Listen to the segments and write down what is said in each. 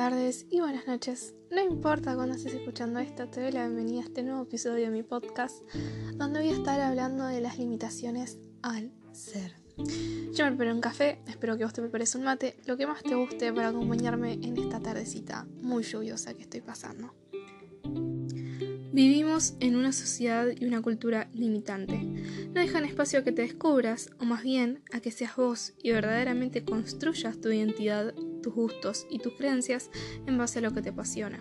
tardes y buenas noches. No importa cuándo estés escuchando esto, te doy la bienvenida a este nuevo episodio de mi podcast, donde voy a estar hablando de las limitaciones al ser. Yo me preparo un café, espero que vos te prepares un mate, lo que más te guste para acompañarme en esta tardecita muy lluviosa que estoy pasando. Vivimos en una sociedad y una cultura limitante. No dejan espacio a que te descubras, o más bien a que seas vos y verdaderamente construyas tu identidad, tus gustos y tus creencias en base a lo que te apasiona.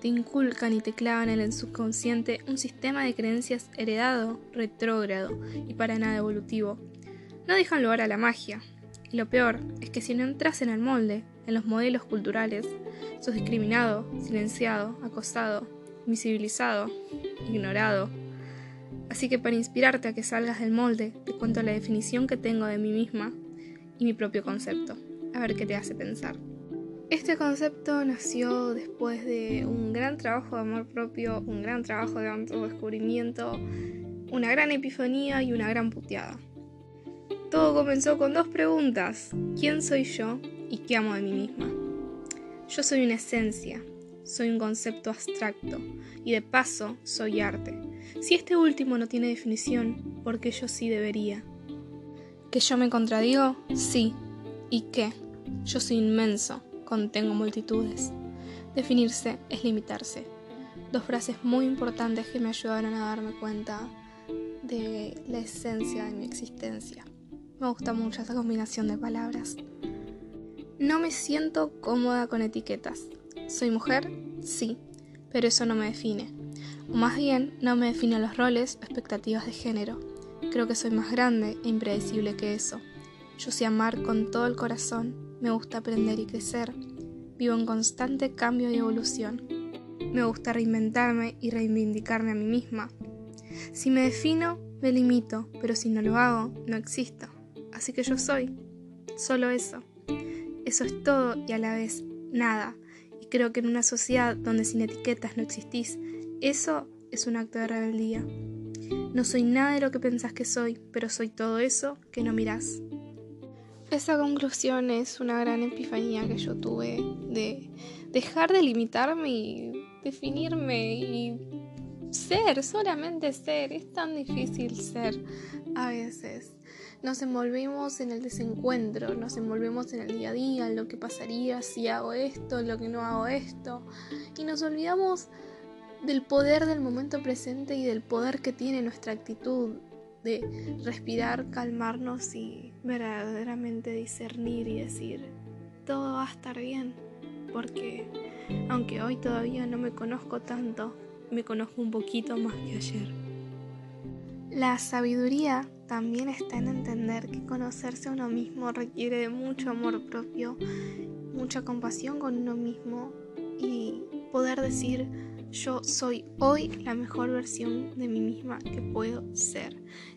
Te inculcan y te clavan en el subconsciente un sistema de creencias heredado, retrógrado y para nada evolutivo. No dejan lugar a la magia. Y lo peor es que si no entras en el molde, en los modelos culturales, sos discriminado, silenciado, acosado, visibilizado, ignorado. Así que para inspirarte a que salgas del molde, te cuento la definición que tengo de mí misma y mi propio concepto. A ver qué te hace pensar. Este concepto nació después de un gran trabajo de amor propio, un gran trabajo de autodescubrimiento, una gran epifanía y una gran puteada. Todo comenzó con dos preguntas. ¿Quién soy yo y qué amo de mí misma? Yo soy una esencia, soy un concepto abstracto y de paso soy arte. Si este último no tiene definición, ¿por qué yo sí debería? ¿Que yo me contradigo? Sí. ¿Y qué? Yo soy inmenso, contengo multitudes. Definirse es limitarse. Dos frases muy importantes que me ayudaron a darme cuenta de la esencia de mi existencia. Me gusta mucho esa combinación de palabras. No me siento cómoda con etiquetas. ¿Soy mujer? Sí, pero eso no me define. O más bien, no me define los roles o expectativas de género. Creo que soy más grande e impredecible que eso. Yo sé amar con todo el corazón, me gusta aprender y crecer. Vivo en constante cambio y evolución. Me gusta reinventarme y reivindicarme a mí misma. Si me defino, me limito, pero si no lo hago, no existo. Así que yo soy. Solo eso. Eso es todo y a la vez nada creo que en una sociedad donde sin etiquetas no existís, eso es un acto de rebeldía. No soy nada de lo que pensás que soy, pero soy todo eso que no mirás. Esa conclusión es una gran epifanía que yo tuve de dejar de limitarme y definirme y ser, solamente ser. Es tan difícil ser a veces. Nos envolvemos en el desencuentro, nos envolvemos en el día a día, en lo que pasaría si hago esto, lo que no hago esto, y nos olvidamos del poder del momento presente y del poder que tiene nuestra actitud de respirar, calmarnos y verdaderamente discernir y decir, todo va a estar bien, porque aunque hoy todavía no me conozco tanto, me conozco un poquito más que ayer. La sabiduría también está en entender que conocerse a uno mismo requiere de mucho amor propio, mucha compasión con uno mismo y poder decir yo soy hoy la mejor versión de mí misma que puedo ser.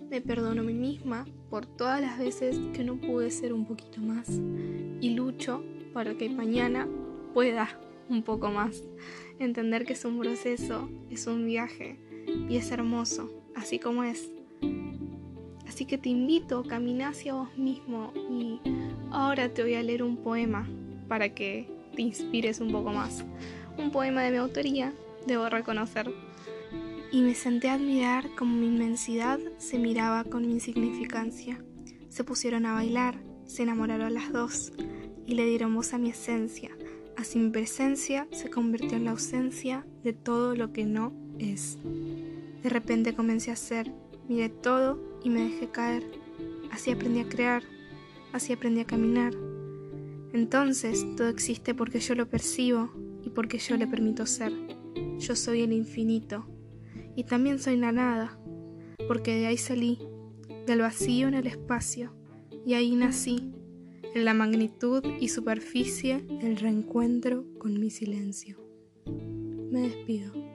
Me perdono a mí misma por todas las veces que no pude ser un poquito más y lucho para que mañana pueda un poco más. Entender que es un proceso, es un viaje y es hermoso, así como es. Así que te invito a caminar hacia vos mismo y ahora te voy a leer un poema para que te inspires un poco más. Un poema de mi autoría, debo reconocer. Y me senté a admirar cómo mi inmensidad se miraba con mi insignificancia. Se pusieron a bailar, se enamoraron las dos y le dieron voz a mi esencia. Así mi presencia se convirtió en la ausencia de todo lo que no es. De repente comencé a ser, miré todo y me dejé caer. Así aprendí a crear, así aprendí a caminar. Entonces todo existe porque yo lo percibo y porque yo le permito ser. Yo soy el infinito y también soy la nada, porque de ahí salí, del vacío en el espacio, y ahí nací, en la magnitud y superficie del reencuentro con mi silencio. Me despido.